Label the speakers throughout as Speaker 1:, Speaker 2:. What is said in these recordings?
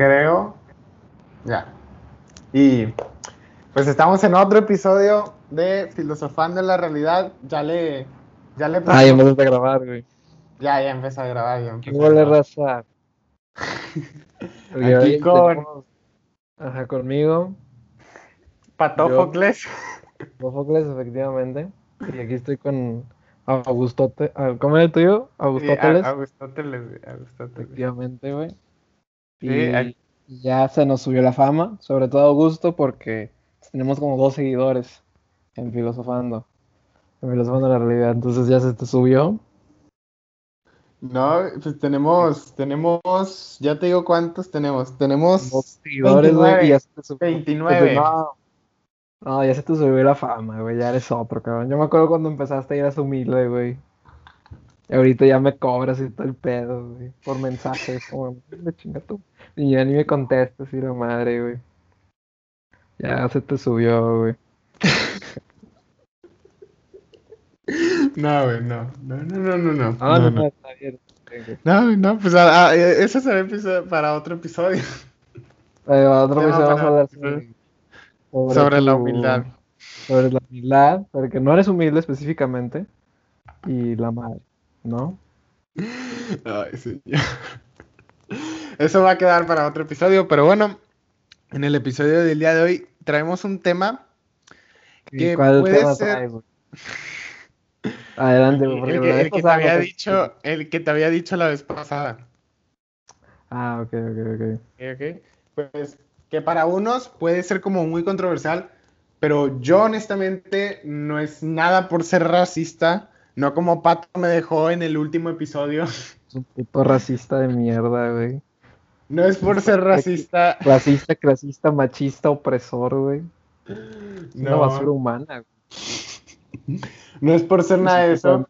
Speaker 1: creo. Ya. Y pues estamos en otro episodio de Filosofando en la Realidad. Ya le. Ya le.
Speaker 2: Ah, ya empezaste a grabar, güey.
Speaker 1: Ya, ya empecé a grabar. Ya empecé
Speaker 2: ¿Qué huele, raza?
Speaker 1: Aquí
Speaker 2: hoy
Speaker 1: con-
Speaker 2: tenemos- Ajá, conmigo,
Speaker 1: Patófocles.
Speaker 2: Sófocles, efectivamente. Y aquí estoy con Augustote. ah, ¿Cómo era el tuyo?
Speaker 1: Sí,
Speaker 2: Augustóteles.
Speaker 1: a- Aristóteles, güey,
Speaker 2: Y ya se nos subió la fama, sobre todo Augusto, porque tenemos como dos seguidores en Filosofando. En Filosofando la realidad. Entonces ya se te subió.
Speaker 1: No, pues tenemos, tenemos, ya te digo cuántos tenemos. Tenemos
Speaker 2: Dos seguidores, güey,
Speaker 1: 29,
Speaker 2: y ya se te subió.
Speaker 1: 29.
Speaker 2: No, no, ya se te subió la fama, güey. Ya eres otro, cabrón. Yo me acuerdo cuando empezaste y eras humilde, güey. Y ahorita ya me cobras y todo el pedo, güey. Por mensajes, como, me chinga tú. Y ya ni me contestas, y la madre, güey. Ya se te subió, güey.
Speaker 1: No, güey, no. No, no, no, no, no.
Speaker 2: Ah,
Speaker 1: no,
Speaker 2: no,
Speaker 1: no.
Speaker 2: está bien.
Speaker 1: No, no, pues ah, ah, eso será para otro episodio.
Speaker 2: Eh, otro episodio vamos a
Speaker 1: para
Speaker 2: hablar
Speaker 1: otro
Speaker 2: sobre,
Speaker 1: Sobre la humildad.
Speaker 2: Sobre la humildad, porque no eres humilde específicamente. Y la madre, ¿no?
Speaker 1: Ay, señor. Eso va a quedar para otro episodio, pero bueno, en el episodio del día de hoy traemos un tema
Speaker 2: ¿Y
Speaker 1: Que
Speaker 2: cuál
Speaker 1: puede
Speaker 2: tema
Speaker 1: ser-?
Speaker 2: Adelante, porque
Speaker 1: el que, el que te había dicho, el que te había dicho la vez pasada.
Speaker 2: Ah, ok, ok, ok.
Speaker 1: Ok, ok. Pues que para unos puede ser como muy controversial, pero yo honestamente no es nada por ser racista, no como Pato me dejó en el último episodio,
Speaker 2: Es un puto racista de mierda, güey.
Speaker 1: No es por ser racista,
Speaker 2: Racista, clasista, machista, opresor, güey. Es una
Speaker 1: No.
Speaker 2: basura humana, güey.
Speaker 1: no es por ser nada de eso,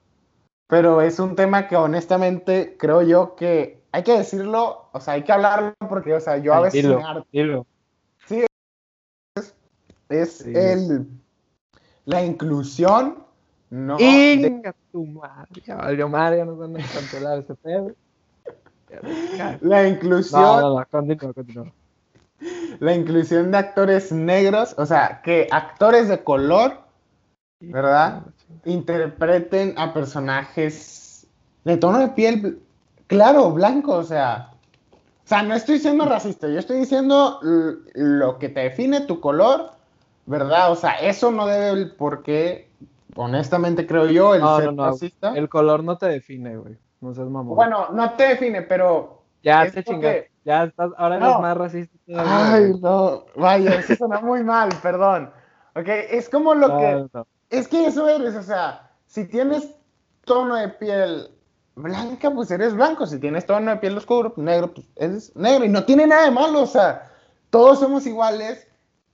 Speaker 1: pero es un tema que honestamente creo yo que hay que decirlo, o sea, hay que hablarlo porque, o sea, yo a veces
Speaker 2: dilo.
Speaker 1: es
Speaker 2: Sí.
Speaker 1: el la inclusión, no, de-
Speaker 2: Inga tu madre. Ya valió madre, ya nos van a cancelar ese pedo.
Speaker 1: La inclusión,
Speaker 2: No, no, no, continúa, continúa.
Speaker 1: la inclusión de actores negros, o sea, que actores de color, ¿verdad? Interpreten a personajes de tono de piel, claro, blanco, o sea, o sea, no estoy siendo racista, yo estoy diciendo lo que te define tu color, ¿verdad? O sea, eso no debe el por qué, honestamente creo yo, el
Speaker 2: No,
Speaker 1: ser
Speaker 2: no, no.
Speaker 1: racista.
Speaker 2: El color no te define, güey. No seas mamón.
Speaker 1: Bueno, no te define, pero
Speaker 2: ya te
Speaker 1: porque-
Speaker 2: chingaste. Ya estás, ahora eres
Speaker 1: No.
Speaker 2: más racista. todavía,
Speaker 1: Ay, no, vaya, eso suena muy mal, perdón. Ok, es como lo
Speaker 2: No,
Speaker 1: que,
Speaker 2: no.
Speaker 1: es que eso eres, o sea, si tienes tono de piel blanca, pues eres blanco, si tienes tono de piel oscuro, pues negro, pues eres negro, y no tiene nada de malo, o sea, todos somos iguales,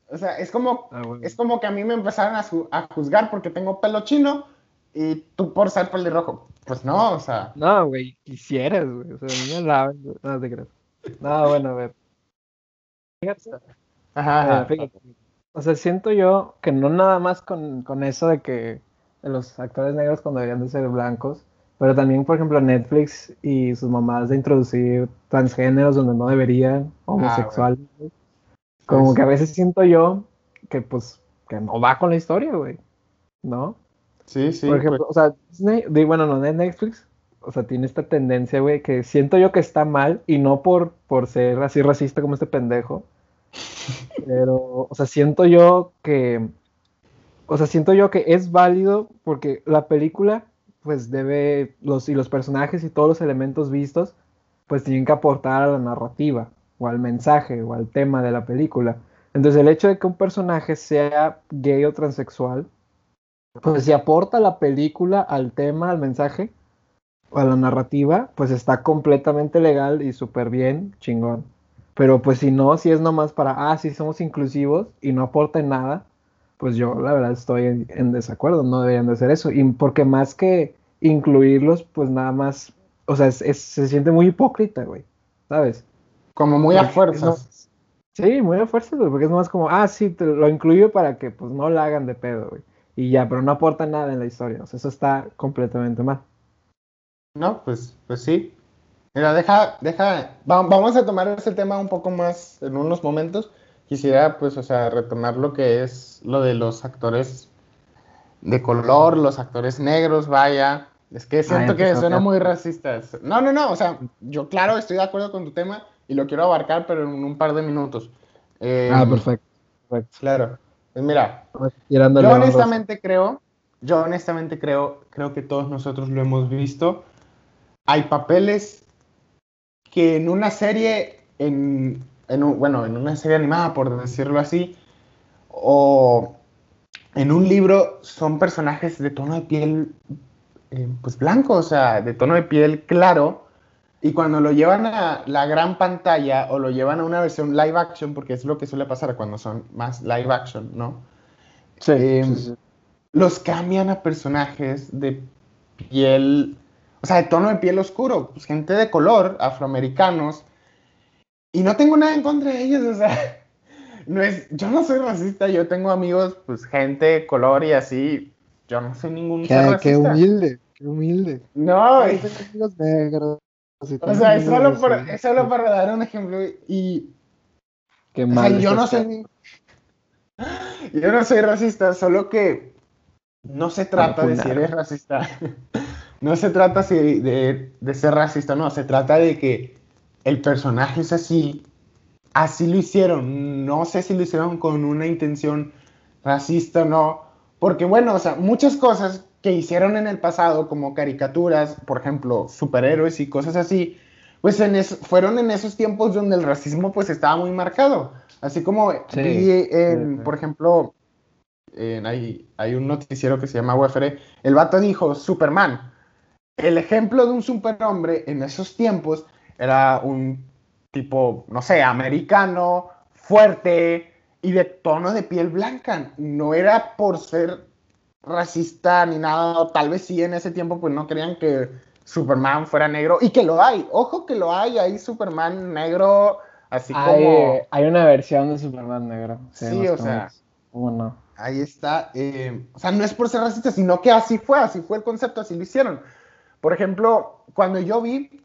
Speaker 1: o sea, es como,
Speaker 2: Ah,
Speaker 1: es como que a mí me empezaron a, a juzgar porque tengo pelo chino, y tú por ser pelirrojo, pues no, o sea,
Speaker 2: No, güey, quisieras, güey. O sea, a mí me lavan. güey. No te creas. No, bueno, a ver. Fíjate,
Speaker 1: ajá,
Speaker 2: eh, fíjate. O sea, siento yo que no nada más con, con eso de que los actores negros cuando deberían de ser blancos, pero también, por ejemplo, Netflix y sus mamás de introducir transgéneros donde no deberían, homosexuales. güey. Como que a veces siento yo que, pues, que no va con la historia, güey. ¿No?
Speaker 1: Sí, sí,
Speaker 2: Por ejemplo, o sea, Disney, di- bueno, no, Netflix, o sea, tiene esta tendencia, güey, que siento yo que está mal y no por, por ser así racista como este pendejo, pero, o sea, siento yo que, o sea, siento yo que es válido porque la película, pues debe, los, y los personajes y todos los elementos vistos, pues tienen que aportar a la narrativa, o al mensaje, o al tema de la película. Entonces, el hecho de que un personaje sea gay o transexual, pues si aporta la película al tema, al mensaje, o a la narrativa, pues está completamente legal y súper bien, chingón. Pero pues si no, si es nomás para, ah, sí somos inclusivos y no aporta en nada, pues yo la verdad estoy en, en desacuerdo, no deberían de hacer eso. Y porque más que incluirlos, pues nada más, o sea, es- es- se siente muy hipócrita, güey, ¿sabes?
Speaker 1: como muy a fuerzas.
Speaker 2: Sí, muy a fuerza, güey, porque es más como, ah, sí, te lo incluyo para que pues no la hagan de pedo, güey. Y ya, pero no aporta nada en la historia, o sea, eso está completamente mal.
Speaker 1: No, pues, pues sí. Mira, deja, deja, vamos a tomar ese tema un poco más en unos momentos. Quisiera, pues, o sea, retomar lo que es lo de los actores de color, los actores negros, vaya. Es que siento que suena muy racista. No, no, no, o sea, yo claro, estoy de acuerdo con tu tema y lo quiero abarcar, pero en un par de minutos.
Speaker 2: Eh, ah, perfecto,
Speaker 1: Claro. Pues mira, yo honestamente creo, yo honestamente creo, creo que todos nosotros lo hemos visto. Hay papeles que en una serie, en, en bueno, en una serie animada, por decirlo así, o en un libro, son personajes de tono de piel, eh, pues blanco, o sea, de tono de piel claro, y cuando lo llevan a la gran pantalla o lo llevan a una versión live action, porque es lo que suele pasar cuando son más live action, ¿no? sí. Em, los cambian a personajes de piel o sea, de tono de piel oscuro, pues gente de color, afroamericanos, y no tengo nada en contra de ellos, o sea, no es, yo no soy racista, yo tengo amigos, pues gente de color y así, yo no soy ningún
Speaker 2: qué, racista. Qué humilde, qué humilde.
Speaker 1: No, es, amigos negros. O sea, es solo, por, es solo para dar un ejemplo y...
Speaker 2: Qué mal.
Speaker 1: Sea, yo no soy... Yo no soy racista, solo que no se trata de si eres racista. No se trata de, de, ser racista, no, se trata de que el personaje es así, así lo hicieron, no sé si lo hicieron con una intención racista o no, porque bueno, o sea, muchas cosas que hicieron en el pasado, como caricaturas, por ejemplo, superhéroes y cosas así, pues en fueron en esos tiempos donde el racismo pues estaba muy marcado, así como por ejemplo, hay, hay, un noticiero que se llama UFR, el vato dijo, Superman, el ejemplo de un superhombre en esos tiempos era un tipo, no sé, americano, fuerte y de tono de piel blanca. No era por ser racista ni nada, tal vez sí en ese tiempo pues no querían que Superman fuera negro y que lo hay, ojo que lo hay, hay Superman negro, así como...
Speaker 2: Hay una versión de Superman negro.
Speaker 1: Sí, o sea...
Speaker 2: Uno.
Speaker 1: Ahí está. Eh, o sea, no es por ser racista, sino que así fue, así fue el concepto, así lo hicieron. Por ejemplo, cuando yo vi,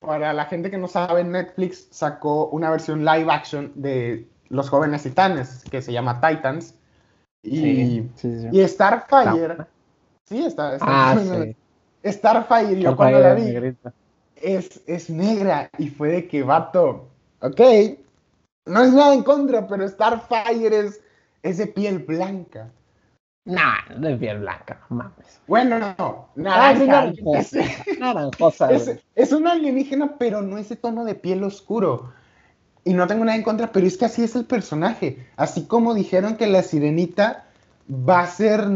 Speaker 1: para la gente que no sabe, Netflix sacó una versión live action de Los Jóvenes Titanes, que se llama Titans. Y, y Starfire. Sí, está. está ah, Starfire, yo cuando la vi, es, es negra. Y fue de que, vato, ok, no es nada en contra, pero Starfire es, es de piel blanca.
Speaker 2: Nah, de piel blanca, no mames.
Speaker 1: Bueno, no, naranja. naranjosa. Es, es una alienígena, pero no ese tono de piel oscuro. Y no tengo nada en contra, pero es que así es el personaje. Así como dijeron que la sirenita va a ser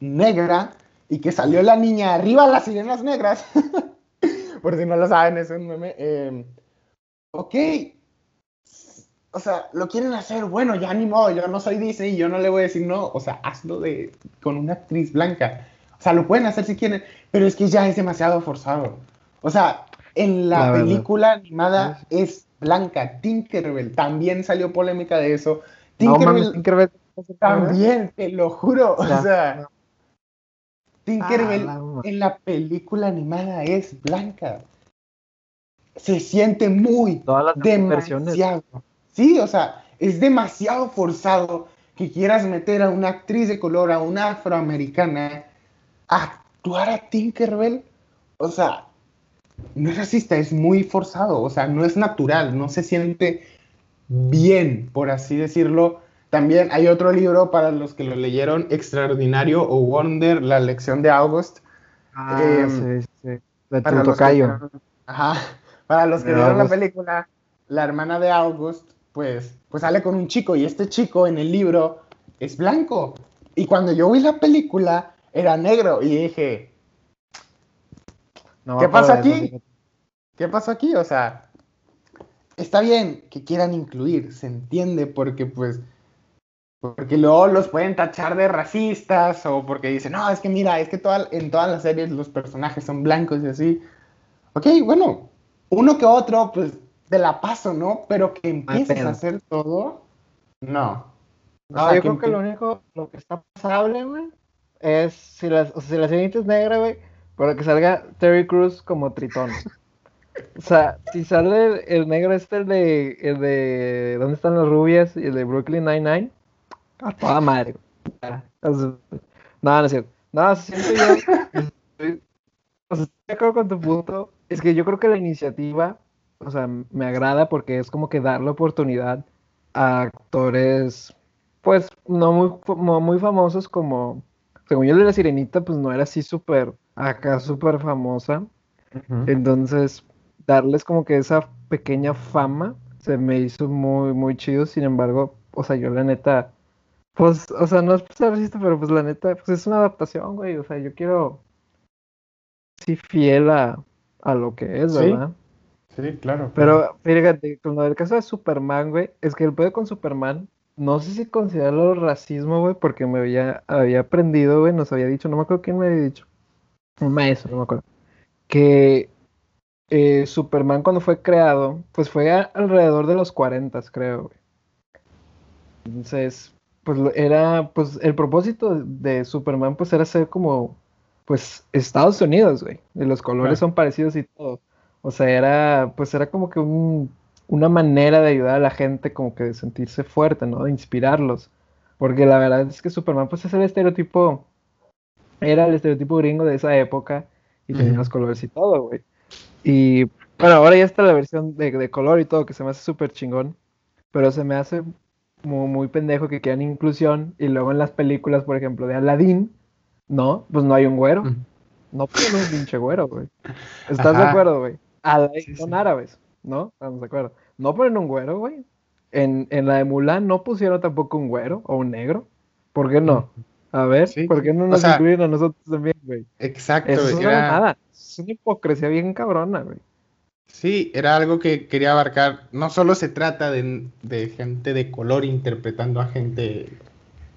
Speaker 1: negra y que salió la niña arriba las sirenas negras. Por si no lo saben, es un meme. Eh, ok, o sea, lo quieren hacer, bueno, ya ni modo, yo no soy Disney y yo no le voy a decir no, o sea, hazlo de, con una actriz blanca. O sea, lo pueden hacer si quieren, pero es que ya es demasiado forzado. O sea, en la, película animada es blanca. Tinkerbell, también salió polémica de eso. Tinkerbell, también, te lo juro. O sea, Tinkerbell ah, en la película animada es blanca. Se siente muy demasiado. Sí, o sea, es demasiado forzado que quieras meter a una actriz de color, a una afroamericana, a actuar a Tinkerbell. O sea, no es racista, es muy forzado, o sea, no es natural, no se siente bien, por así decirlo. También hay otro libro para los que lo leyeron, Extraordinario o Wonder, la lección de August.
Speaker 2: Ah, sí, sí. De para los que,
Speaker 1: ajá, para los que vieron la película, la hermana de August pues, pues sale con un chico y este chico en el libro es blanco. Y cuando yo vi la película era negro y dije, ¿qué pasa aquí? ¿Qué pasó aquí? O sea, está bien que quieran incluir, se entiende porque pues porque luego los pueden tachar de racistas o porque dicen, no, es que mira, es que en todas las series los personajes son blancos y así. Ok, bueno, uno que otro, pues te la paso, ¿no? Pero que empieces a hacer todo, no.
Speaker 2: no, yo creo que lo único, lo que está pasable, güey, es si la, o sea, si la es negra, güey, para que salga Terry Cruz como Tritón. O sea, si sale el, el negro este, el de, el de ¿Dónde están las rubias? Y el de Brooklyn Nine-Nine. A toda madre. No, no es cierto. No, siento yo. estoy- O sea, estoy de acuerdo con tu punto. Es que yo creo que la iniciativa, o sea, me agrada porque es como que darle oportunidad a actores, pues, no muy, no muy famosos como. Según yo, el de la Sirenita, pues no era así súper, acá súper famosa. Entonces, darles como que esa pequeña fama se me hizo muy, muy chido. Sin embargo, o sea, yo la neta, pues, o sea, no es racista, pero pues la neta, pues es una adaptación, güey. O sea, yo quiero, sí, fiel a, a lo que es,
Speaker 1: Sí.
Speaker 2: ¿verdad?
Speaker 1: Sí, claro.
Speaker 2: Pero fíjate, con lo del caso de Superman, güey, es que el pedo con Superman, no sé si considerarlo racismo, güey, porque me había, había aprendido, güey, nos había dicho, no me acuerdo quién me había dicho, un maestro, no me acuerdo, que eh, Superman cuando fue creado, pues fue a- alrededor de los 40, creo, güey. Entonces, pues era, pues el propósito de Superman, pues era ser como, pues Estados Unidos, güey, y los colores son parecidos y todo. O sea, era, pues era como que un- una manera de ayudar a la gente como que de sentirse fuerte, ¿no? De inspirarlos. Porque la verdad es que Superman pues es el estereotipo, era el estereotipo gringo de esa época y tenía los colores y todo, güey. Y bueno, ahora ya está la versión de, de color y todo, que se me hace súper chingón, pero se me hace muy, muy pendejo que quieran inclusión y luego en las películas, por ejemplo, de Aladdin, no, pues no hay un güero. No ponen un pinche güero, güey. ¿Estás de acuerdo, güey? Aladdin
Speaker 1: Sí,
Speaker 2: son
Speaker 1: sí.
Speaker 2: árabes, ¿no? Estamos de acuerdo. No ponen un güero, güey. En, en la de Mulan no pusieron tampoco un güero o un negro. ¿Por qué no? A ver,
Speaker 1: Sí,
Speaker 2: ¿por qué no
Speaker 1: o
Speaker 2: nos
Speaker 1: sea,
Speaker 2: incluyen a nosotros también, güey?
Speaker 1: Exacto,
Speaker 2: Eso es una
Speaker 1: era-
Speaker 2: mamada. Es una hipocresía bien cabrona, güey.
Speaker 1: Sí, era algo que quería abarcar. No solo se trata de, de gente de color interpretando a gente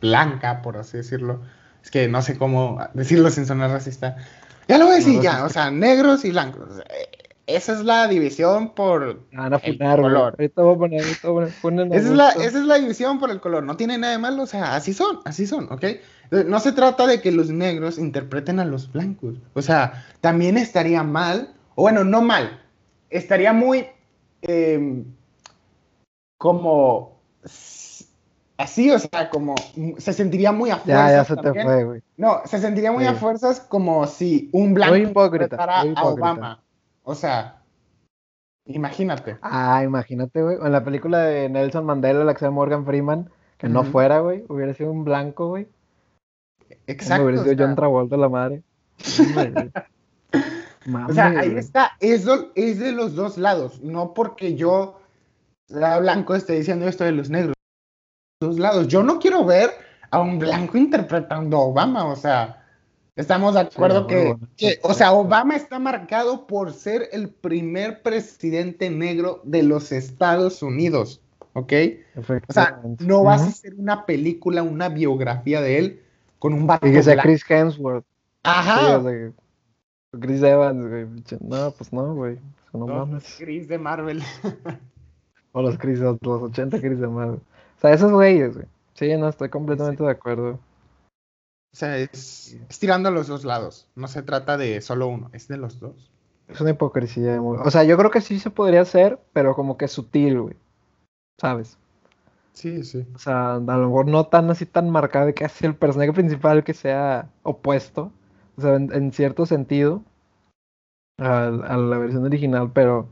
Speaker 1: blanca, por así decirlo. Es que no sé cómo decirlo sin sonar racista. Ya lo voy a decir,
Speaker 2: No,
Speaker 1: ya,
Speaker 2: racista.
Speaker 1: o sea, negros y blancos. Eh, Esa es la división por.
Speaker 2: Me van a
Speaker 1: El
Speaker 2: güey.
Speaker 1: color.
Speaker 2: Ahorita voy a poner, ahorita voy a poner.
Speaker 1: Esa es, la, esa es la división por el color, no tiene nada de malo, o sea, así son, así son, ¿ok? Entonces, No se trata de que los negros interpreten a los blancos, o sea, también estaría mal, o bueno, no mal, estaría muy eh, como así, o sea, como mm, se sentiría muy a
Speaker 2: Ya, ya
Speaker 1: fuerzas
Speaker 2: se te fue, güey.
Speaker 1: No, se sentiría muy a fuerzas como si un blanco interpretara a. Obama, o sea, imagínate.
Speaker 2: Ah, imagínate, güey. En la película de Nelson Mandela, la que se llama Morgan Freeman, que no fuera, güey, hubiera sido un blanco, güey.
Speaker 1: Exacto.
Speaker 2: hubiera
Speaker 1: o sea,
Speaker 2: John Travolta, la madre.
Speaker 1: O sea, ahí
Speaker 2: güey.
Speaker 1: está, es, do- es de los dos lados, no porque yo, la blanco, esté diciendo esto de los negros. Dos lados. Yo no quiero ver a un blanco interpretando a Obama, o sea, estamos de acuerdo
Speaker 2: Sí,
Speaker 1: que,
Speaker 2: bueno,
Speaker 1: que, o sea, Obama está marcado por ser el primer presidente negro de los Estados Unidos, ¿ok? O sea, no vas a hacer una película, una biografía de él con un vato
Speaker 2: Y que sea. Chris Hemsworth. Sí,
Speaker 1: Ajá.
Speaker 2: o sea, Chris Evans, güey. No, pues no, güey. No,
Speaker 1: No,
Speaker 2: mames.
Speaker 1: Chris de Marvel.
Speaker 2: O los Chris, los 80 Chris de Marvel. O sea, esos güeyes, güey. Sí, no, estoy completamente de acuerdo.
Speaker 1: O sea, es, es tirando a los dos lados. No se trata de solo uno, es de los dos.
Speaker 2: Es una hipocresía. muy- O sea, yo creo que sí se podría hacer, pero como que sutil, güey. ¿Sabes?
Speaker 1: Sí, sí.
Speaker 2: O sea, a lo mejor no tan así tan marcado de que así el personaje principal que sea opuesto. O sea, en, en cierto sentido a, a la versión original, pero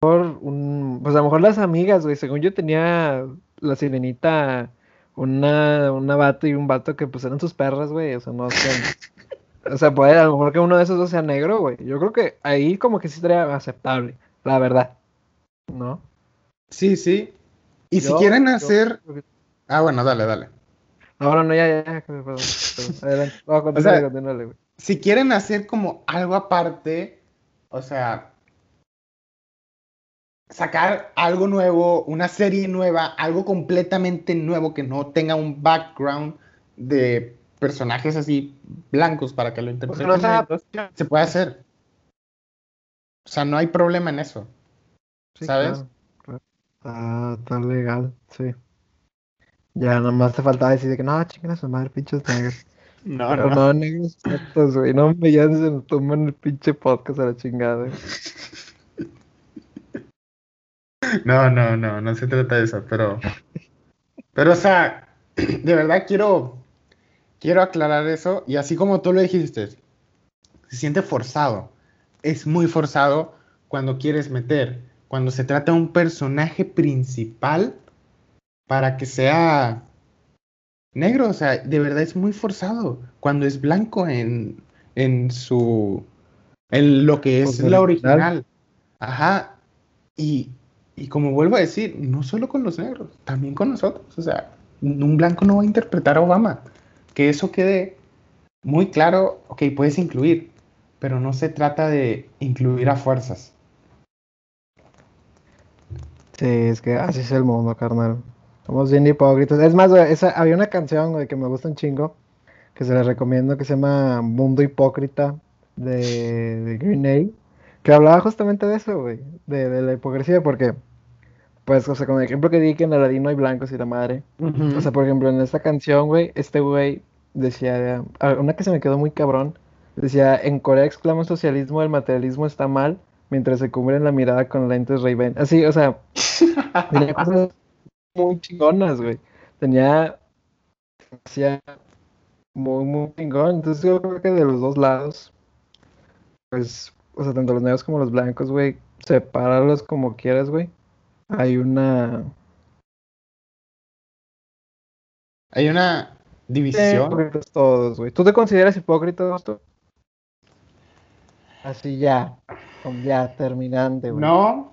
Speaker 2: por un, pues a lo mejor las amigas, güey, según yo tenía la sirenita una, una vato y un vato que pues eran sus perras, güey, o sea, no sé. O sea, puede, a lo mejor que uno de esos dos sea negro, güey. Yo creo que ahí como que sí estaría aceptable, la verdad. ¿No?
Speaker 1: Sí, sí. Y si quieren
Speaker 2: yo-
Speaker 1: hacer. Ah, bueno, dale, dale.
Speaker 2: No, no, no, ya, ya, perdón, perdón. Adelante,
Speaker 1: sea,
Speaker 2: continúale, güey.
Speaker 1: Si quieren hacer como algo aparte, o sea. Sacar algo nuevo, una serie nueva, algo completamente nuevo que no tenga un background de personajes así blancos para que lo interpreten. se puede hacer. O sea, no hay problema en eso.
Speaker 2: Sí,
Speaker 1: ¿sabes?
Speaker 2: claro. Está, está legal, sí. Ya nomás te faltaba decir de que no, chinguen a su madre, pinches negros. No, Pero no. no, negros exactos, güey. No me ya se nos toman el pinche podcast a la chingada.
Speaker 1: No, no, no, no se trata de eso, pero. Pero, o sea, de verdad quiero. Quiero aclarar eso. Y así como tú lo dijiste, se siente forzado. Es muy forzado cuando quieres meter. Cuando se trata de un personaje principal para que sea negro. O sea, de verdad es muy forzado. Cuando es blanco en, en su. en lo que es la original. Ajá. Y y como vuelvo a decir, no solo con los negros, también con nosotros. O sea, un blanco no va a interpretar a Obama. Que eso quede muy claro, ok, puedes incluir, pero no se trata de incluir a fuerzas.
Speaker 2: Sí, es que así es el mundo, carnal. Somos bien hipócritas. Es más, había una canción güey, que me gusta un chingo, que se la recomiendo, que se llama Mundo Hipócrita de, de Green Day, que hablaba justamente de eso, güey, de, de la hipocresía, porque pues, o sea, con el ejemplo que di que en Aladino hay blancos y la madre. O sea, por ejemplo, en esta canción, güey, este güey decía, ah, una que se me quedó muy cabrón, decía, en Corea exclama socialismo, el materialismo está mal, mientras se cubren la mirada con lentes Ray-Ban. Así, o sea, tenía cosas muy chingonas, güey. Tenía, decía, muy, muy chingón. Entonces yo creo que de los dos lados, pues, o sea, tanto los negros como los blancos, güey, separarlos como quieras, güey hay una.
Speaker 1: Hay una división.
Speaker 2: Hipócritas todos, güey. ¿Tú te consideras hipócrita, tú? Así ya, ya terminante.
Speaker 1: No,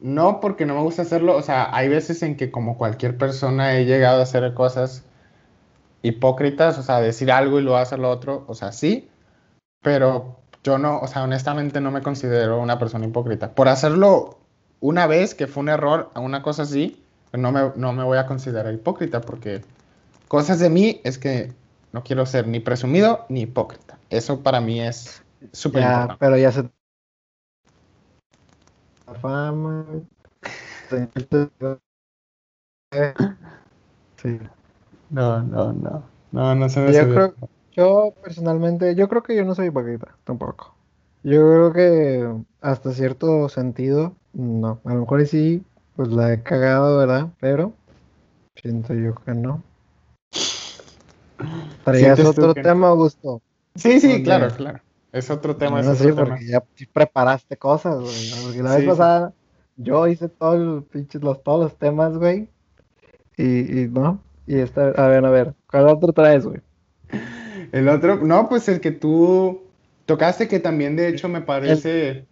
Speaker 1: no, porque no me gusta hacerlo. O sea, hay veces en que, como cualquier persona, he llegado a hacer cosas hipócritas, o sea, decir algo y luego hacer lo otro. O sea, sí, pero yo no, o sea, honestamente no me considero una persona hipócrita. Por hacerlo una vez que fue un error a una cosa así, no me, no me voy a considerar hipócrita porque cosas de mí es que no quiero ser ni presumido ni hipócrita. Eso para mí es súper importante.
Speaker 2: Pero ya se... La fama...
Speaker 1: Sí. No, no, no. No, no se me
Speaker 2: yo, creo, yo personalmente, yo creo que yo no soy hipócrita, tampoco. Yo creo que hasta cierto sentido, no. A lo mejor sí, pues la he cagado, ¿verdad? Pero siento yo que no. ¿Traías otro tema, Augusto?
Speaker 1: Sí, sí, claro, claro. Es otro tema.
Speaker 2: No, sí, porque ya preparaste cosas, güey. Porque la vez pasada yo hice todo los, todos los temas, güey. Y, y no. Y esta, a ver, a ver. ¿Cuál otro traes, güey?
Speaker 1: El otro, no, pues el que tú tocaste, que también de hecho me parece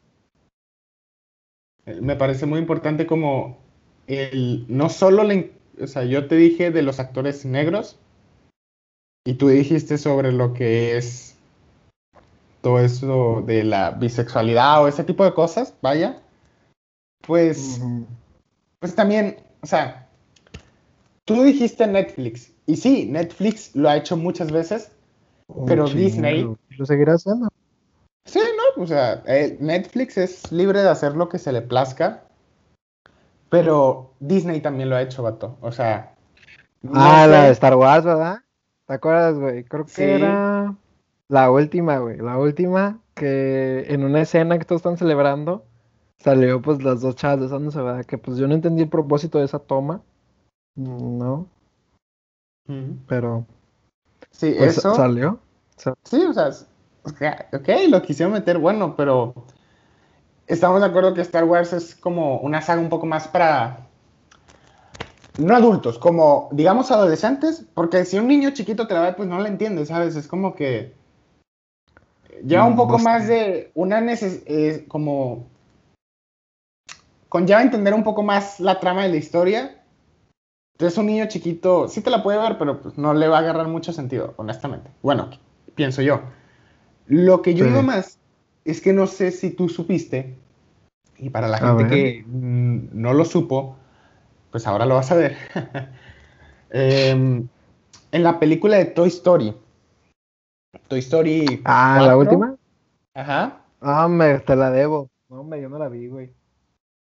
Speaker 1: me parece muy importante como el, no solo, o sea, yo te dije de los actores negros y tú dijiste sobre lo que es todo eso de la bisexualidad o ese tipo de cosas, vaya, pues, pues también, o sea, tú dijiste Netflix y sí, Netflix lo ha hecho muchas veces, pero Disney
Speaker 2: lo seguirá haciendo.
Speaker 1: Sí, no, o sea, eh, Netflix es libre de hacer lo que se le plazca, pero Disney también lo ha hecho, vato. O sea.
Speaker 2: ah, la de Star Wars, ¿verdad? ¿Te acuerdas, güey? Creo que era la última, güey. La última que en una escena que todos están celebrando salió pues las dos chavas besándose, ¿verdad? Que pues yo no entendí el propósito de esa toma. No. Pero.
Speaker 1: Sí, pues, eso.
Speaker 2: Salió.
Speaker 1: Sí, o sea, ok, lo quisieron meter bueno, pero estamos de acuerdo que Star Wars es como una saga un poco más para no adultos, como digamos adolescentes, porque si un niño chiquito te la ve, pues no la entiende, ¿sabes? Es como que lleva un poco más de una necesidad, como conlleva entender un poco más la trama de la historia. Entonces un niño chiquito sí te la puede ver, pero pues no le va a agarrar mucho sentido, honestamente. Bueno, pienso yo. Lo que yo digo más es que no sé si tú supiste, y para la gente que no lo supo, pues ahora lo vas a ver. Em, en la película de Toy Story. Toy Story.
Speaker 2: Ah, la última.
Speaker 1: Ajá.
Speaker 2: Ah, me, te la debo. No, me, yo no la vi, güey.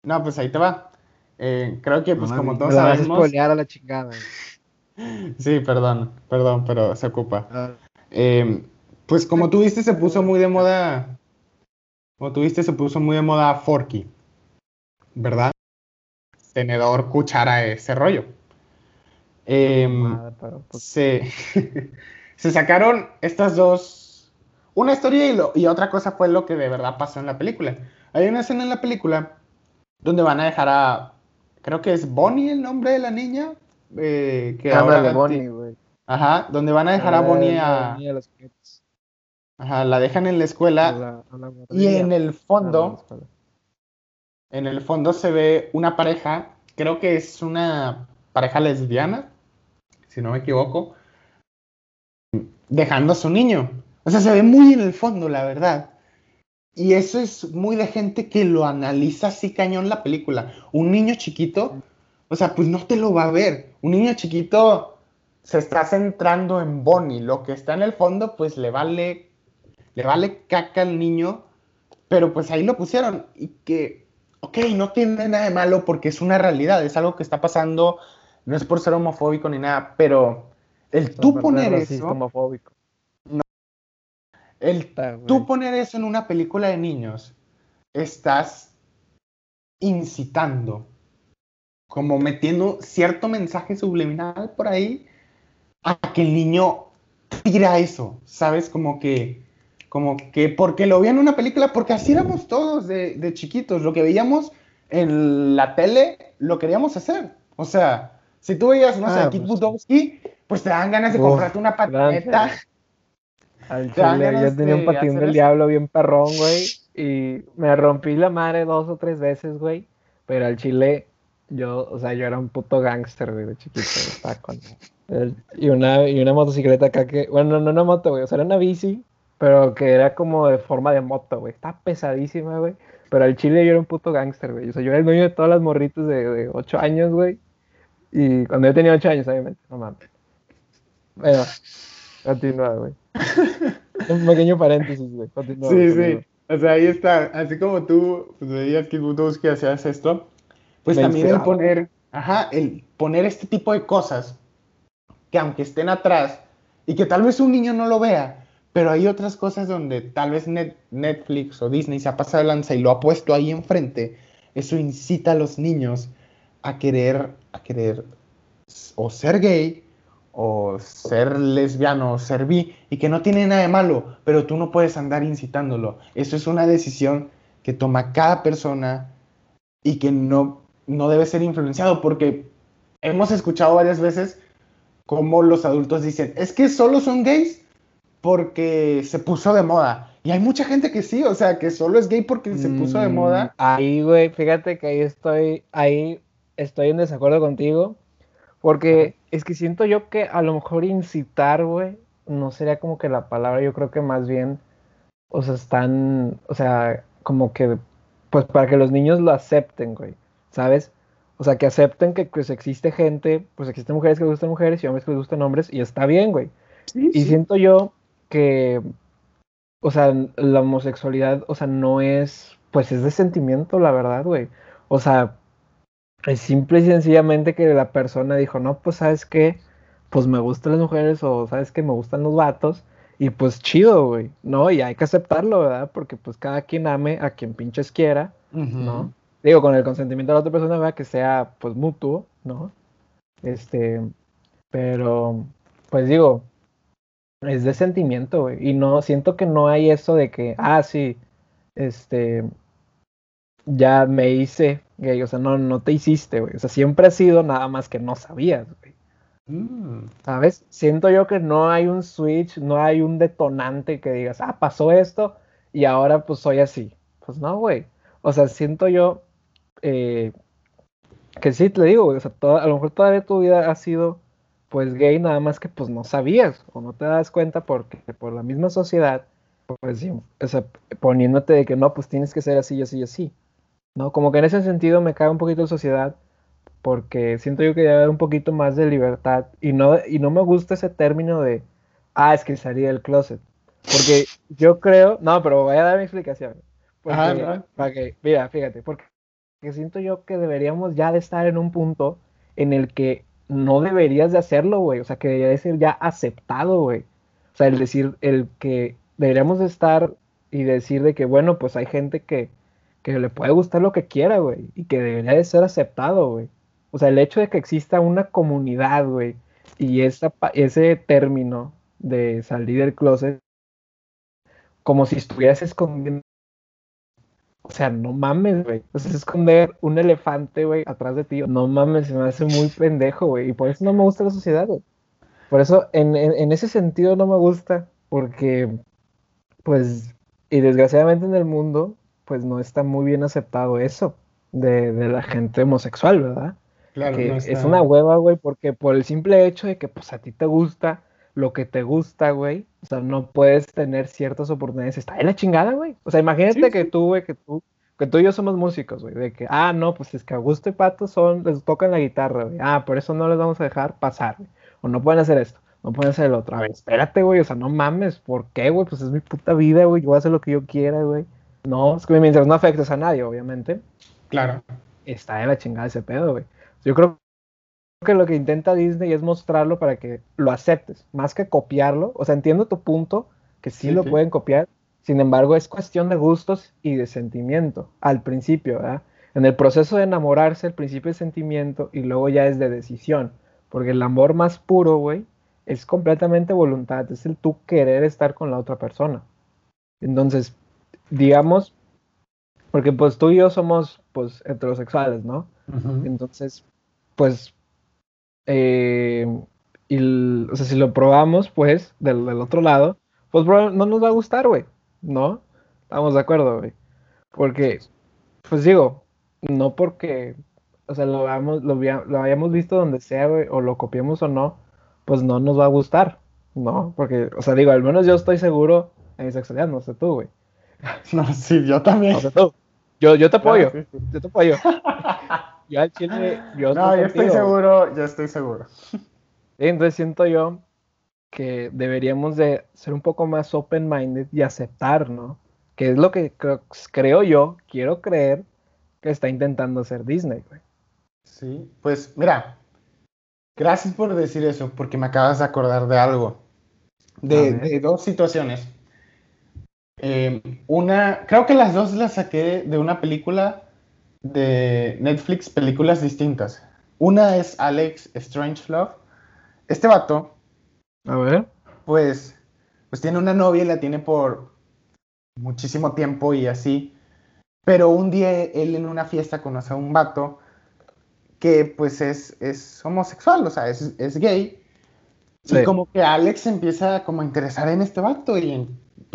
Speaker 1: No, pues ahí te va. Eh, creo que, pues, como todos
Speaker 2: sabemos. a la chingada.
Speaker 1: sí, perdón, perdón, pero se ocupa. Ah. Em, pues como tú viste, se puso muy de moda. Como tú viste, se puso muy de moda Forky. ¿Verdad? Tenedor, cuchara, ese rollo. Em, pues se, se sacaron estas dos. Una historia y, y otra cosa fue lo que de verdad pasó en la película. Hay una escena en la película donde van a dejar a. Creo que es Bonnie el nombre de la niña. Eh, que ahora de Bonnie, güey. Ajá, donde van a dejar a Bonnie a. Ajá, la dejan en la escuela. y en el fondo. En el fondo se ve una pareja. Creo que es una pareja lesbiana. Si no me equivoco. Dejando a su niño. O sea, se ve muy en el fondo, la verdad. Y eso es muy de gente que lo analiza así cañón la película. Un niño chiquito, o sea, pues no te lo va a ver. Un niño chiquito se está centrando en Bonnie. Lo que está en el fondo, pues le vale, le vale caca al niño. Pero pues ahí lo pusieron. Y que, ok, no tiene nada de malo porque es una realidad, es algo que está pasando. No es por ser homofóbico ni nada, pero el tú poner eso. Homofóbico. El tú poner eso en una película de niños, estás incitando, como metiendo cierto mensaje subliminal por ahí, a que el niño tira eso, ¿sabes? Como que, como que, porque lo vi en una película, porque así éramos todos de, chiquitos, lo que veíamos en la tele, lo queríamos hacer. O sea, si tú veías, no sé, ah, Kid pues, pues te dan ganas de comprarte una patineta.
Speaker 2: Al chile, yo tenía un patín del diablo bien perrón, güey. Y me rompí la madre dos o tres veces, güey. Pero al chile, yo, o sea, yo era un puto gángster, güey, de chiquito. Estaba con... y, una, y una motocicleta acá que, bueno, no una moto, güey, o sea, era una bici, pero que era como de forma de moto, güey. Está pesadísima, güey. Pero al chile yo era un puto gángster, güey. O sea, yo era el dueño de todas las morritas de, de 8 años, güey. Y cuando yo tenía 8 años, obviamente, no mames. Bueno, continúa, güey. Un pequeño paréntesis, güey.
Speaker 1: sí, sí. O sea, ahí está. Así como tú pues, veías que que hacías esto, pues también el poner, ajá, el poner este tipo de cosas que aunque estén atrás y que tal vez un niño no lo vea, pero hay otras cosas donde tal vez Netflix o Disney se ha pasado de lanza y lo ha puesto ahí enfrente, eso incita a los niños a querer, a querer o ser gay o ser lesbiano o ser bi y que no tiene nada de malo, pero tú no puedes andar incitándolo. Eso es una decisión que toma cada persona y que no, no debe ser influenciado porque hemos escuchado varias veces cómo los adultos dicen, es que solo son gays porque se puso de moda. Y hay mucha gente que sí, o sea, que solo es gay porque se puso de moda. Mm,
Speaker 2: ahí, güey, fíjate que ahí estoy, ahí estoy en desacuerdo contigo porque es que siento yo que a lo mejor incitar, güey, no sería como que la palabra, yo creo que más bien, o sea, están, o sea, como que, pues para que los niños lo acepten, güey, ¿sabes? O sea, que acepten que pues existe gente, pues existen mujeres que les gustan mujeres y hombres que les gustan hombres, y está bien, güey. y siento yo que, o sea, la homosexualidad, o sea, no es, pues es de sentimiento, la verdad, güey. O sea, es simple y sencillamente que la persona dijo, no, pues sabes qué, pues me gustan las mujeres o sabes que me gustan los vatos. Y pues chido, güey, ¿no? Y hay que aceptarlo, ¿verdad? Porque pues cada quien ame a quien pinches quiera, ¿no? Digo, con el consentimiento de la otra persona, ¿verdad? Que sea pues mutuo, ¿no? Este, pero, pues digo, es de sentimiento, güey. Y no, siento que no hay eso de que, ah, sí, este, ya me hice gay, o sea, no, no te hiciste, güey. O sea, siempre has sido nada más que no sabías, güey. Mm. ¿Sabes? Siento yo que no hay un switch, no hay un detonante que digas, ah, pasó esto y ahora pues soy así. Pues no, güey. O sea, siento yo eh, que sí, te digo, güey, o sea, a lo mejor todavía tu vida ha sido pues gay, nada más que pues no sabías o no te das cuenta porque por la misma sociedad, pues sí, o sea, poniéndote de que no, pues tienes que ser así, así, así. ¿No? Como que en ese sentido me cae un poquito de sociedad porque siento yo que debe haber un poquito más de libertad y no, y no me gusta ese término de, ah, es que salí del closet. Porque yo creo, no, pero voy a dar mi explicación. Porque, para que, mira, fíjate, porque siento yo que deberíamos ya de estar en un punto en el que no deberías de hacerlo, güey. O sea, que debería de ser ya aceptado, güey. O O sea, el decir, el que deberíamos de estar y decir de que, bueno, pues hay gente que, que le puede gustar lo que quiera, güey, y que debería de ser aceptado, güey. O sea, el hecho de que exista una comunidad, güey, y ese término de salir del closet, como si estuvieras escondiendo. O sea, no mames, güey. Sea, esconder un elefante, güey, atrás de ti. No mames, se me hace muy pendejo, güey. Y por eso no me gusta la sociedad, güey. Por eso, en, ese sentido, no me gusta. Porque, pues, y desgraciadamente en el mundo, pues no está muy bien aceptado eso de, de la gente homosexual, ¿verdad? Claro, que es una hueva, güey, porque por el simple hecho de que, pues, a ti te gusta lo que te gusta, güey. O sea, no puedes tener ciertas oportunidades. Está en la chingada, güey. O sea, imagínate que tú, güey, que tú, que tú y yo somos músicos, güey. De que, ah, no, pues es que Augusto y Pato son, les tocan la guitarra, güey. Ah, por eso no les vamos a dejar pasar, güey. O no pueden hacer esto, no pueden hacer el otro. A ver, espérate, güey. O sea, no mames. ¿Por qué, güey? Pues es mi puta vida, güey. Yo voy a hacer lo que yo quiera, güey. No, es que mientras no afectes a nadie, obviamente.
Speaker 1: Claro.
Speaker 2: Está en la chingada ese pedo, güey. Yo creo que lo que intenta Disney es mostrarlo para que lo aceptes, más que copiarlo. O sea, entiendo tu punto, que sí, lo pueden copiar, sin embargo, es cuestión de gustos y de sentimiento al principio, ¿verdad? En el proceso de enamorarse, el principio es sentimiento y luego ya es de decisión, porque el amor más puro, güey, es completamente voluntad, es el tú querer estar con la otra persona. Entonces, digamos, porque pues tú y yo somos pues heterosexuales, ¿no? Entonces, pues eh, y, o sea, si lo probamos, pues, del, otro lado, pues no nos va a gustar, güey, ¿no? Estamos de acuerdo, güey. Porque, pues digo, no porque, o sea, lo, hayamos, lo, lo hayamos visto donde sea, güey, o lo copiemos o no, pues no nos va a gustar, ¿no? Porque, o sea, digo, al menos yo estoy seguro en mi sexualidad, no sé tú, güey.
Speaker 1: No, sí, yo también.
Speaker 2: Yo, yo te apoyo, yo te apoyo. yo al chile,
Speaker 1: yo No, yo estoy seguro, yo estoy seguro.
Speaker 2: Entonces siento yo que deberíamos de ser un poco más open-minded y aceptar, ¿no? Que es lo que creo, yo, quiero creer que está intentando hacer Disney, güey.
Speaker 1: Sí, pues mira, gracias por decir eso, porque me acabas de acordar de algo. De, dos situaciones. Eh, una, creo que las dos las saqué de una película de Netflix películas distintas. Una es Alex Strangelove. Este vato.
Speaker 2: A ver.
Speaker 1: Pues, pues tiene una novia y la tiene por muchísimo tiempo y así. Pero un día él en una fiesta conoce a un vato que pues es, es homosexual, o sea, es, es gay. Y como que Alex empieza como a interesar en este vato y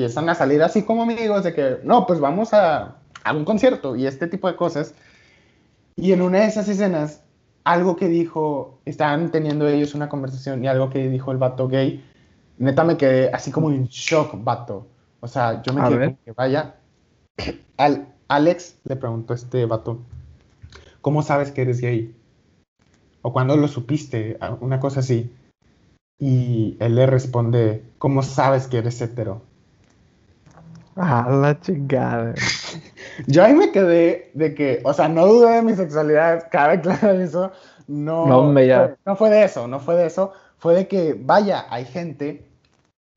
Speaker 1: empiezan a salir así como amigos de que, no, pues vamos a, a un concierto y este tipo de cosas. Y en una de esas escenas, algo que dijo, estaban teniendo ellos una conversación y algo que dijo el vato gay, neta me quedé así como en shock, vato. O sea, yo me quedé que vaya. Al, Alex le preguntó a este vato, ¿cómo sabes que eres gay? ¿O cuándo lo supiste? Una cosa así. Y él le responde, ¿cómo sabes que eres hetero?
Speaker 2: Ah, la chingada.
Speaker 1: Yo ahí me quedé de que, o sea, no dudé de mi sexualidad, cabe claro eso. No, no, fue, no fue de eso, no fue de eso. Fue de que, vaya, hay gente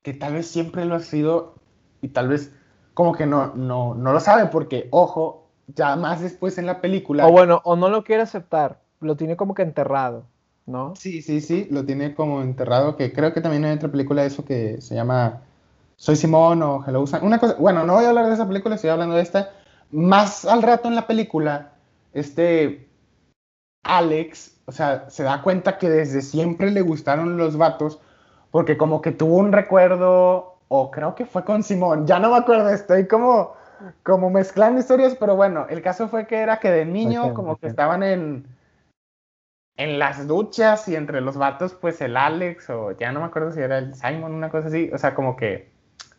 Speaker 1: que tal vez siempre lo ha sido y tal vez como que no, no, no lo sabe porque, ojo, ya más después en la película.
Speaker 2: O bueno, o no lo quiere aceptar, lo tiene como que enterrado, ¿no?
Speaker 1: Sí, sí, sí, lo tiene como enterrado, que creo que también hay otra película de eso que se llama Soy Simón o Hello Una cosa, bueno, no voy a hablar de esa película, estoy hablando de esta, más al rato en la película, este Alex, o sea, se da cuenta que desde siempre le gustaron los vatos, porque como que tuvo un recuerdo, o creo que fue con Simón, ya no me acuerdo, estoy como, como mezclando historias, pero bueno, el caso fue que era que de niño como que estaban en, en las duchas y entre los vatos, pues el Alex, o ya no me acuerdo si era el Simon, una cosa así, o sea, como que,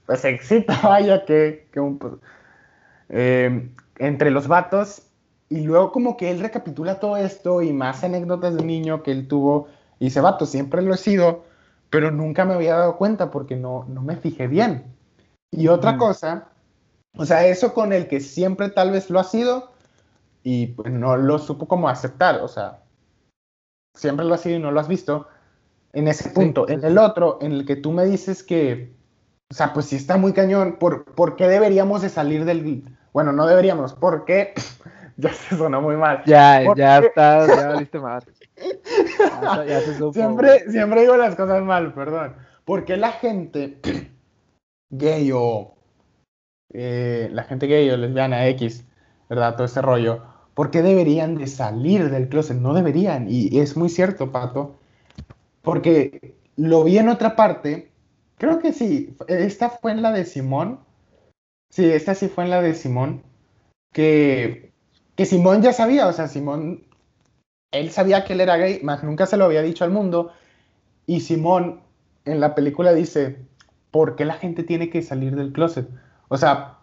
Speaker 1: pues se excita, vaya, que, que un... Pues, eh, entre los vatos. Y luego como que él recapitula todo esto y más anécdotas de niño que él tuvo. Y dice, vato, siempre lo he sido, pero nunca me había dado cuenta porque no, no me fijé bien. Y otra cosa, o sea, eso con el que siempre tal vez lo ha sido y pues no lo supo como aceptar, o sea, siempre lo ha sido y no lo has visto. En ese punto, en el otro, en el que tú me dices que O sea, pues sí está muy cañón. ¿Por, ¿por qué deberíamos de salir del... Bueno, no deberíamos. ¿Por qué? ya se sonó muy mal.
Speaker 2: Ya, ya está, ya valiste mal.
Speaker 1: Ya, se supo, siempre, siempre digo las cosas mal, perdón. ¿Por qué la gente gay o eh, la gente gay o lesbiana X, ¿verdad? Todo ese rollo. ¿Por qué deberían de salir del closet? No deberían. Y es muy cierto, Pato. Porque lo vi en otra parte. Creo que sí. Esta fue en la de Simón. Sí, esta sí fue en la de Simón. Que, que Simón ya sabía. O sea, Simón. Él sabía que él era gay, más nunca se lo había dicho al mundo. Y Simón en la película dice: ¿Por qué la gente tiene que salir del closet? O sea,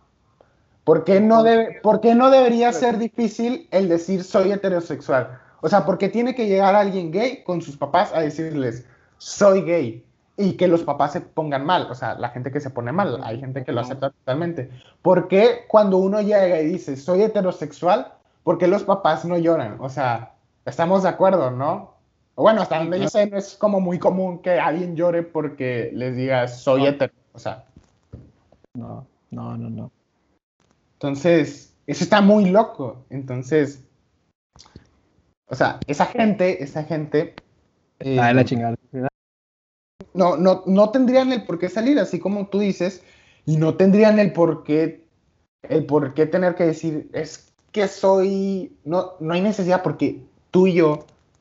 Speaker 1: ¿por qué no, debe, ¿por qué no debería ser difícil el decir soy heterosexual? O sea, ¿por qué tiene que llegar alguien gay con sus papás a decirles soy gay? Y que los papás se pongan mal, o sea, la gente que se pone mal, hay gente que lo acepta totalmente. ¿Por qué cuando uno llega y dice soy heterosexual, por qué los papás no lloran? O sea, estamos de acuerdo, ¿no? Bueno, hasta donde yo sé, no es como muy común que alguien llore porque les diga soy hetero, o sea.
Speaker 2: No. No, no, no.
Speaker 1: Entonces, eso está muy loco. Entonces, o sea, esa gente, esa gente.
Speaker 2: Eh, ah, la chingada.
Speaker 1: No, no, no tendrían el por qué salir, así como tú dices, y no tendrían el por qué, el por qué tener que decir, es que soy, no, no hay necesidad porque tú y yo,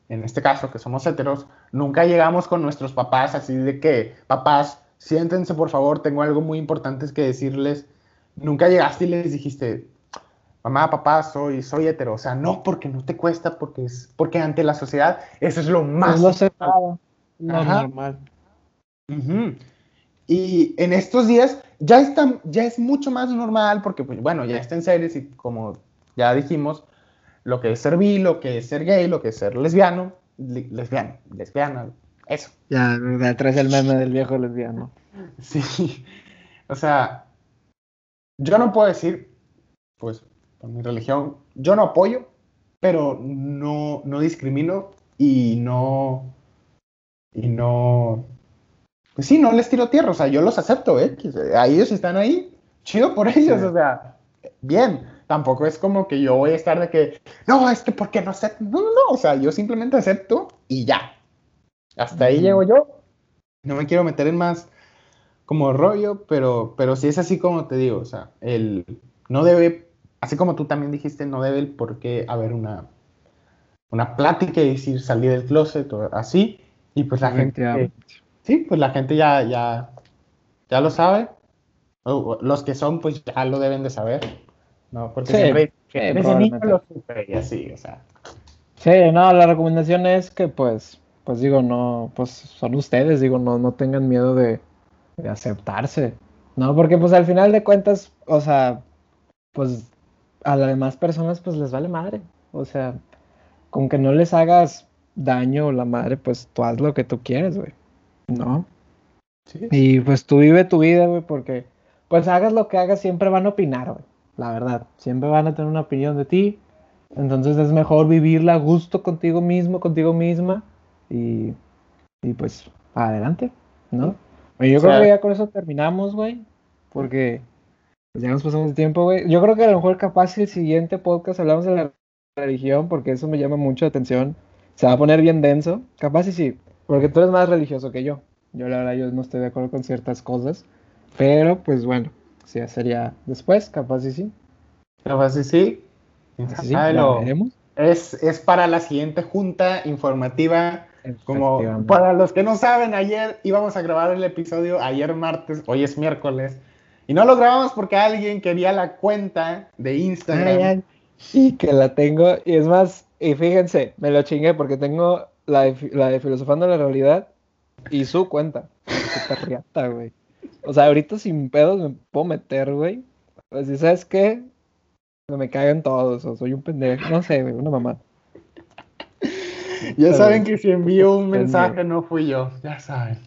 Speaker 1: en este caso, que somos heteros, nunca llegamos con nuestros papás así de que, papás, siéntense por favor, tengo algo muy importante que decirles. Nunca llegaste y les dijiste, mamá, papá, soy, soy hetero. O sea, no porque no te cuesta, porque es, porque ante la sociedad eso es lo más.
Speaker 2: No normal.
Speaker 1: Y en estos días ya, está, ya es mucho más normal porque, pues, bueno, ya está en series y como ya dijimos, lo que es ser bi, lo que es ser gay, lo que es ser lesbiano, lesbiano, lesbiana, eso.
Speaker 2: Ya, atrás el meme del viejo lesbiano.
Speaker 1: Sí. O sea, yo no puedo decir, pues, por mi religión, yo no apoyo, pero no, no discrimino y no. Y no. Pues sí, no les tiro tierra, o sea, yo los acepto, ¿eh? A ellos están ahí, chido por ellos, o sea, bien. Tampoco es como que yo voy a estar de que, no, es que ¿por qué no acepto? No, no, no, o sea, yo simplemente acepto y ya. Hasta ahí llego yo. No me quiero meter en más como rollo, pero, pero sí es así como te digo, o sea, el, no debe, así como tú también dijiste, no debe el por qué haber una, una plática y decir salir del closet o así, y pues la gente, sí, pues la gente ya, ya, ya lo sabe, los que son, pues ya lo deben de saber, ¿no? Porque siempre, ese niño lo supe y así, o sea.
Speaker 2: Sí, no, la recomendación es que pues pues digo, no, pues son ustedes, digo, no, no tengan miedo de, aceptarse, ¿no? Porque pues al final de cuentas, o sea, pues a las demás personas pues les vale madre, o sea, con que no les hagas daño o la madre, pues tú haz lo que tú quieres, güey, ¿no? Sí. Y pues tú vive tu vida, güey, porque pues hagas lo que hagas, siempre van a opinar, güey, la verdad, siempre van a tener una opinión de ti, entonces es mejor vivirla a gusto contigo mismo, contigo misma, y, y pues, adelante, ¿no? yo creo que ya con eso terminamos, güey. Porque pues, ya nos pasamos el tiempo, güey. Yo creo que a lo mejor capaz el siguiente podcast hablamos de la religión, porque eso me llama mucho la atención. Se va a poner bien denso. Capaz y sí, porque tú eres más religioso que yo. Yo la verdad yo no estoy de acuerdo con ciertas cosas. Pero pues bueno, si ya sería después, capaz y sí.
Speaker 1: Capaz y sí. sí, es, es para la siguiente junta informativa como para los que no saben, ayer íbamos a grabar el episodio, ayer martes, hoy es miércoles, y no lo grabamos porque alguien quería la cuenta de Instagram.
Speaker 2: y que la tengo, y es más, y fíjense, me lo chingué porque tengo la de, la de Filosofando la Realidad y su cuenta. Qué güey. O sea, ahorita sin pedos me puedo meter, güey. Pues, ¿sabes qué? Me cagan todos, o soy un pendejo, no sé, güey, una mamá.
Speaker 1: Ya saben que si envío un mensaje no fui yo, ya saben.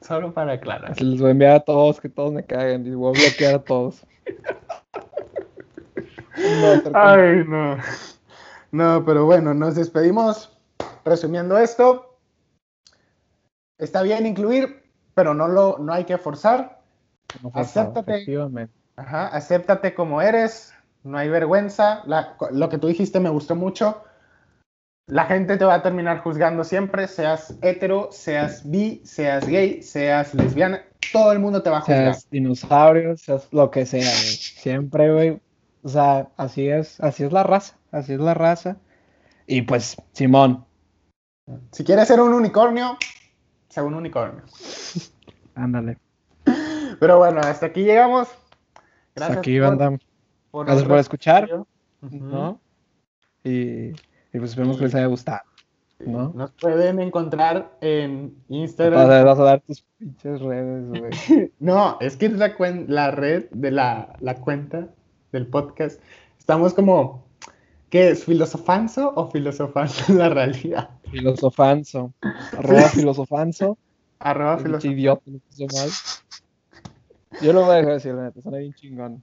Speaker 1: Solo para aclarar.
Speaker 2: Les voy a enviar a todos, que todos me caguen y voy a bloquear a todos.
Speaker 1: Ay, no. No, pero bueno, nos despedimos. Resumiendo esto, está bien incluir, pero no, lo, no hay que forzar. acéptate. Ajá, acéptate como eres, no hay vergüenza. lo que tú dijiste me gustó mucho. La gente te va a terminar juzgando siempre, seas hetero, seas bi, seas gay, seas lesbiana, todo el mundo te va a juzgar.
Speaker 2: Seas dinosaurio, seas lo que sea, Siempre, güey. O sea, así es, así es la raza, así es la raza. Y pues, Simón.
Speaker 1: Si quieres ser un unicornio, sea un unicornio.
Speaker 2: Ándale.
Speaker 1: Pero bueno, hasta aquí llegamos.
Speaker 2: Gracias aquí, por, Gracias por escuchar. ¿no? Y, pues esperemos que les haya gustado. ¿no?
Speaker 1: Nos pueden encontrar en Instagram.
Speaker 2: Vas a, dar tus pinches redes, güey.
Speaker 1: no, es que es la, la red de la, la cuenta del podcast. Estamos como ¿Qué es? ¿Filosofanzo o filosofanzo en la realidad?
Speaker 2: Filosofanzo. Arroba filosofanzo.
Speaker 1: Arroba filosofanzo.
Speaker 2: idiota, Yo lo voy a dejar decir, la neta, suena bien chingón.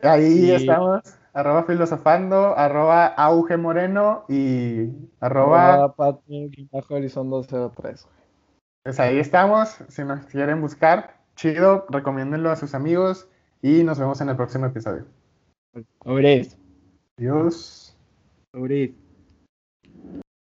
Speaker 1: Ahí estamos. Arroba filosofando, arroba auge moreno y arroba.
Speaker 2: Arroba bajo horizonte 203.
Speaker 1: Pues ahí estamos. Si nos quieren buscar, chido, recomiéndenlo a sus amigos y nos vemos en el próximo episodio.
Speaker 2: Adiós.
Speaker 1: Adiós.
Speaker 2: Ahorita.